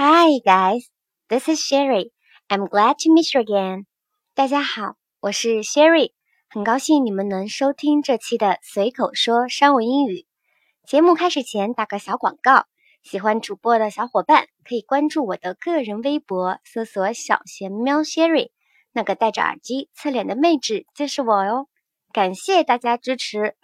Hi guys, this is Sherry. I'm glad to meet you again. 大家好，我是 Sherry，很高兴你们能收听这期的随口说商务英语。节目开始前打个小广告，喜欢主播的小伙伴可以关注我的个人微博，搜索“小贤喵 Sherry”，那个戴着耳机侧脸的妹纸就是我哟。感谢大家支持。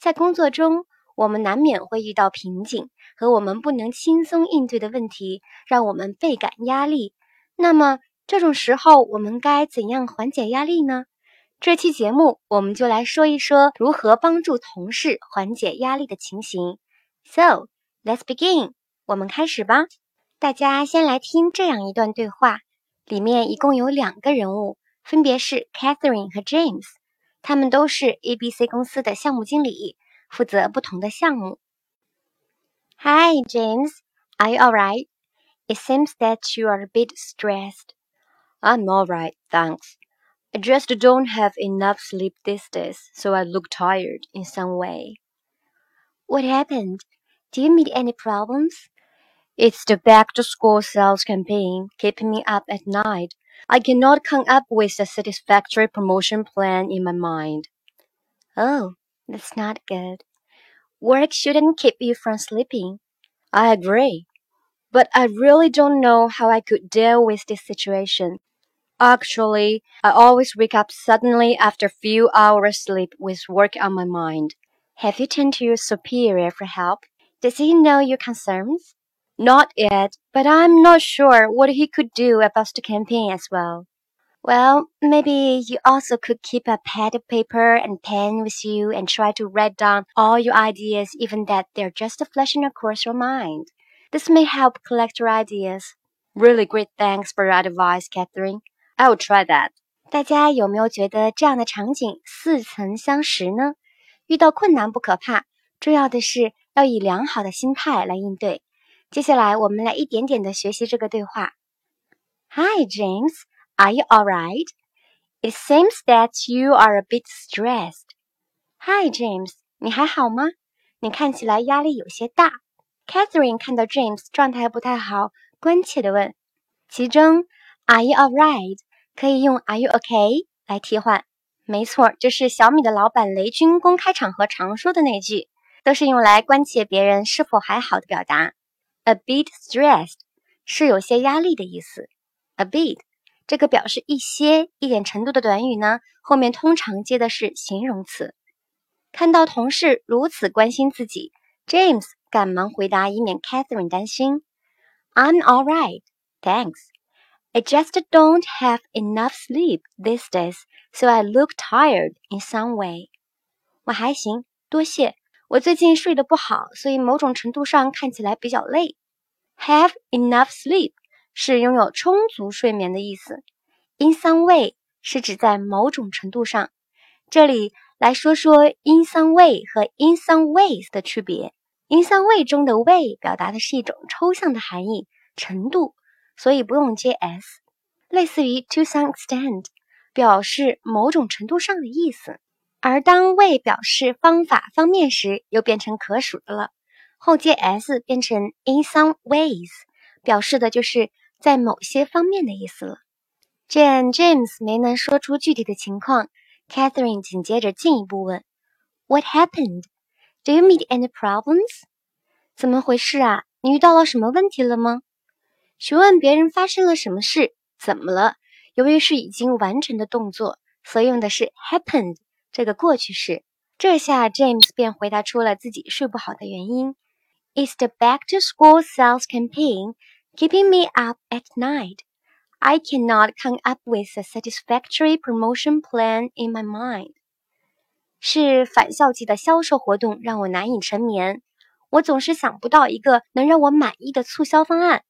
在工作中，我们难免会遇到瓶颈和我们不能轻松应对的问题，让我们倍感压力。那么这种时候，我们该怎样缓解压力呢？这期节目我们就来说一说如何帮助同事缓解压力的情形。So let's begin，我们开始吧。大家先来听这样一段对话，里面一共有两个人物，分别是 Catherine 和 James，他们都是 ABC 公司的项目经理，负责不同的项目。Hi James. Are you alright? It seems that you are a bit stressed. I'm alright, thanks. I just don't have enough sleep these days, so I look tired in some way. What happened? Do you meet any problems? It's the back to school sales campaign keeping me up at night. I cannot come up with a satisfactory promotion plan in my mind. Oh, that's not good. Work shouldn't keep you from sleeping. I agree. But I really don't know how I could deal with this situation. Actually, I always wake up suddenly after a few hours sleep with work on my mind. Have you turned to your superior for help? Does he know your concerns? Not yet, but I'm not sure what he could do about the campaign as well. Well, maybe you also could keep a pad of paper and pen with you and try to write down all your ideas, even that they're just flashing across your mind. This may help collect your ideas. Really great thanks for your advice, Catherine. I will try that. 大家有没有觉得这样的场景似曾相识呢？遇到困难不可怕，重要的是要以良好的心态来应对。接下来我们来一点点的学习这个对话。Hi James, Are you all right? It seems that you are a bit stressed. Hi James, 你还好吗？你看起来压力有些大。Catherine 看到 James 状态不太好，关切地问。其中 Are you alright? 可以用 Are you okay 来替换，没错，就是小米的老板雷军公开场合常说的那句，都是用来关切别人是否还好的表达。A bit stressed 是有些压力的意思。A bit 这个表示一些、一点程度的短语呢，后面通常接的是形容词。看到同事如此关心自己，James 赶忙回答，以免 Catherine 担心。I'm all right, thanks. I just don't have enough sleep these days, so I look tired in some way. 我还行，多谢。我最近睡得不好，所以某种程度上看起来比较累。Have enough sleep 是拥有充足睡眠的意思。In some way 是指在某种程度上。这里来说说 in some way 和 in some ways 的区别。In some way 中的 way 表达的是一种抽象的含义，程度。所以不用接 s，类似于 to some extent，表示某种程度上的意思。而当 way 表示方法方面时，又变成可数的了，后接 s 变成 in some ways，表示的就是在某些方面的意思了。见 James 没能说出具体的情况，Catherine 紧接着进一步问：What happened? Do you meet any problems? 怎么回事啊？你遇到了什么问题了吗？询问别人发生了什么事，怎么了？由于是已经完成的动作，所以用的是 happened 这个过去式。这下 James 便回答出了自己睡不好的原因：It's the back-to-school sales campaign keeping me up at night. I cannot come up with a satisfactory promotion plan in my mind. 是返校季的销售活动让我难以成眠，我总是想不到一个能让我满意的促销方案。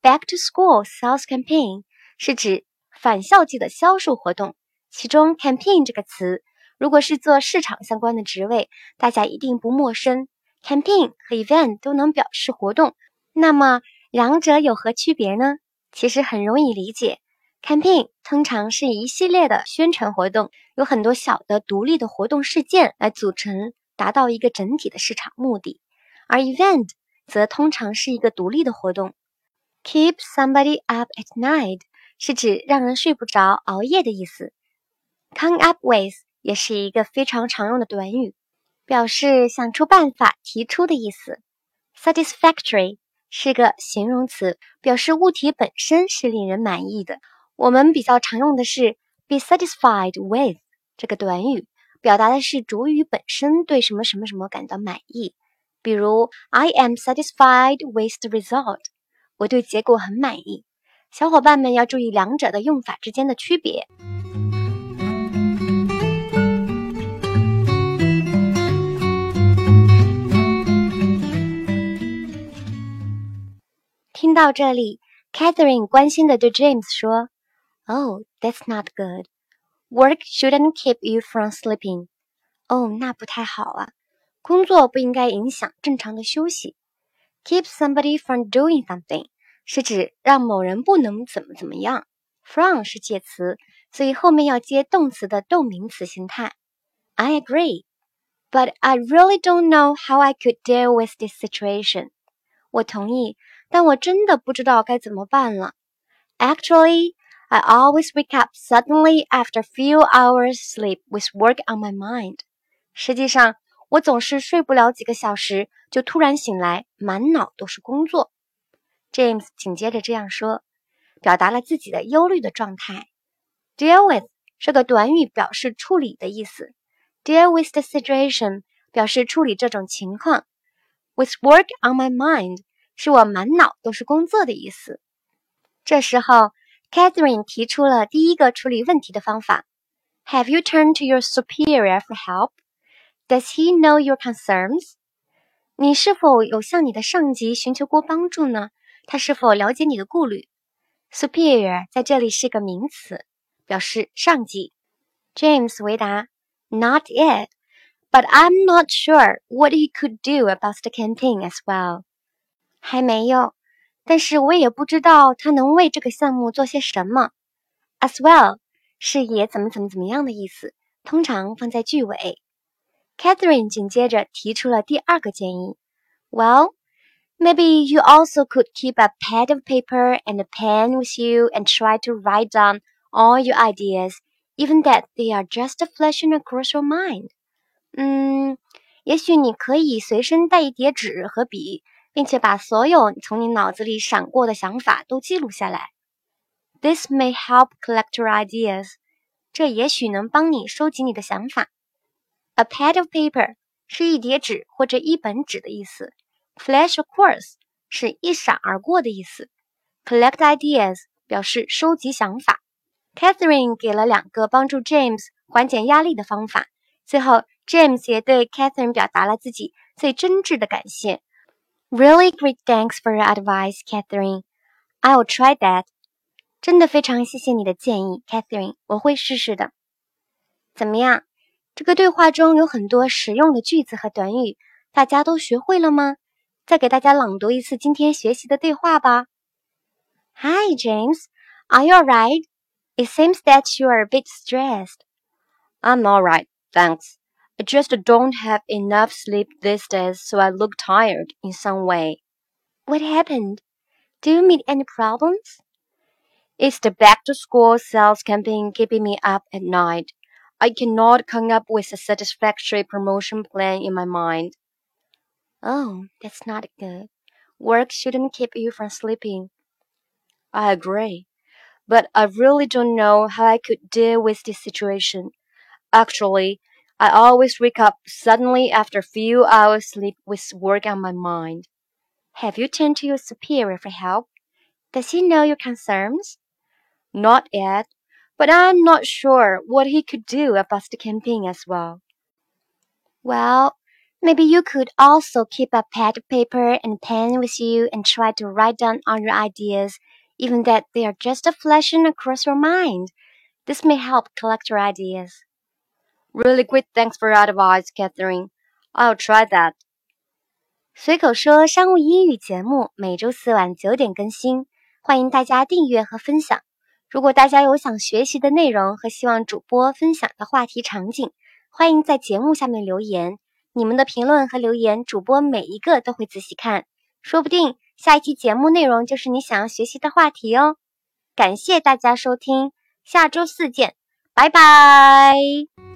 Back to school sales campaign 是指返校季的销售活动，其中 campaign 这个词，如果是做市场相关的职位，大家一定不陌生。campaign 和 event 都能表示活动，那么两者有何区别呢？其实很容易理解。campaign 通常是一系列的宣传活动，有很多小的独立的活动事件来组成，达到一个整体的市场目的，而 event 则通常是一个独立的活动。Keep somebody up at night 是指让人睡不着、熬夜的意思。Come up with 也是一个非常常用的短语，表示想出办法、提出的意思。Satisfactory 是个形容词，表示物体本身是令人满意的。我们比较常用的是 be satisfied with 这个短语，表达的是主语本身对什么什么什么感到满意。比如，I am satisfied with the result。我对结果很满意。小伙伴们要注意两者的用法之间的区别。到这里，Catherine 关心的对 James 说：“Oh, that's not good. Work shouldn't keep you from sleeping.” 哦，那不太好啊。工作不应该影响正常的休息。Keep somebody from doing something 是指让某人不能怎么怎么样。From 是介词，所以后面要接动词的动名词形态。I agree, but I really don't know how I could deal with this situation. 我同意， 但我真的不知道该怎么办了。Actually, I always wake up suddenly after a few hours sleep with work on my mind. 实际上，我总是睡不了几个小时，就突然醒来，满脑都是工作。James 紧接着这样说，表达了自己的忧虑的状态。Deal with 是个短语，表示处理的意思。Deal with the situation 表示处理这种情况。With work on my mind 是我满脑都是工作的意思。这时候，Catherine 提出了第一个处理问题的方法：Have you turned to your superior for help？Does he know your concerns？你是否有向你的上级寻求过帮助呢？他是否了解你的顾虑？Superior 在这里是个名词，表示上级。James 回答：Not yet, but I'm not sure what he could do about the campaign as well。 还没有，但是我也不知道他能为这个项目做些什么。As well 是也怎么怎么怎么样的意思，通常放在句尾。Catherine 紧接着提出了第二个建议。Well, maybe you also could keep a pad of paper and a pen with you and try to write down all your ideas, even that they are just flashing across your mind. 嗯，也许你可以随身带一叠纸和笔，并且把所有从你脑子里闪过的想法都记录下来。This may help collect your ideas. 这也许能帮你收集你的想法。a pad of paper 是一叠纸或者一本纸的意思。Flash across 是一闪而过的意思。Collect ideas 表示收集想法。Catherine 给了两个帮助 James 缓解压力的方法。最后，James 也对 Catherine 表达了自己最真挚的感谢。Really great thanks for your advice, Catherine. I'll try that. 真的非常谢谢你的建议，Catherine，我会试试的。怎么样？这个对话中有很多实用的句子和短语，大家都学会了吗？再给大家朗读一次今天学习的对话吧。Hi James, are you alright? It seems that you are a bit stressed. I'm alright, thanks. I just don't have enough sleep these days, so I look tired in some way. What happened? Do you meet any problems? It's the back to school sales campaign keeping me up at night. I cannot come up with a satisfactory promotion plan in my mind. Oh, that's not good. Work shouldn't keep you from sleeping. I agree, but I really don't know how I could deal with this situation. Actually, I always wake up suddenly after a few hours sleep with work on my mind. Have you turned to your superior for help? Does he know your concerns? Not yet, but I'm not sure what he could do about the campaign as well. Well, maybe you could also keep a pad of paper and pen with you and try to write down all your ideas, even that they are just a flashing across your mind. This may help collect your ideas. Really great thanks for your advice, Catherine. I'll try that. 随口说商务英语节目每周四晚九点更新，欢迎大家订阅和分享。如果大家有想学习的内容和希望主播分享的话题场景，欢迎在节目下面留言。你们的评论和留言，主播每一个都会仔细看，说不定下一期节目内容就是你想要学习的话题哦。感谢大家收听，下周四见，拜拜。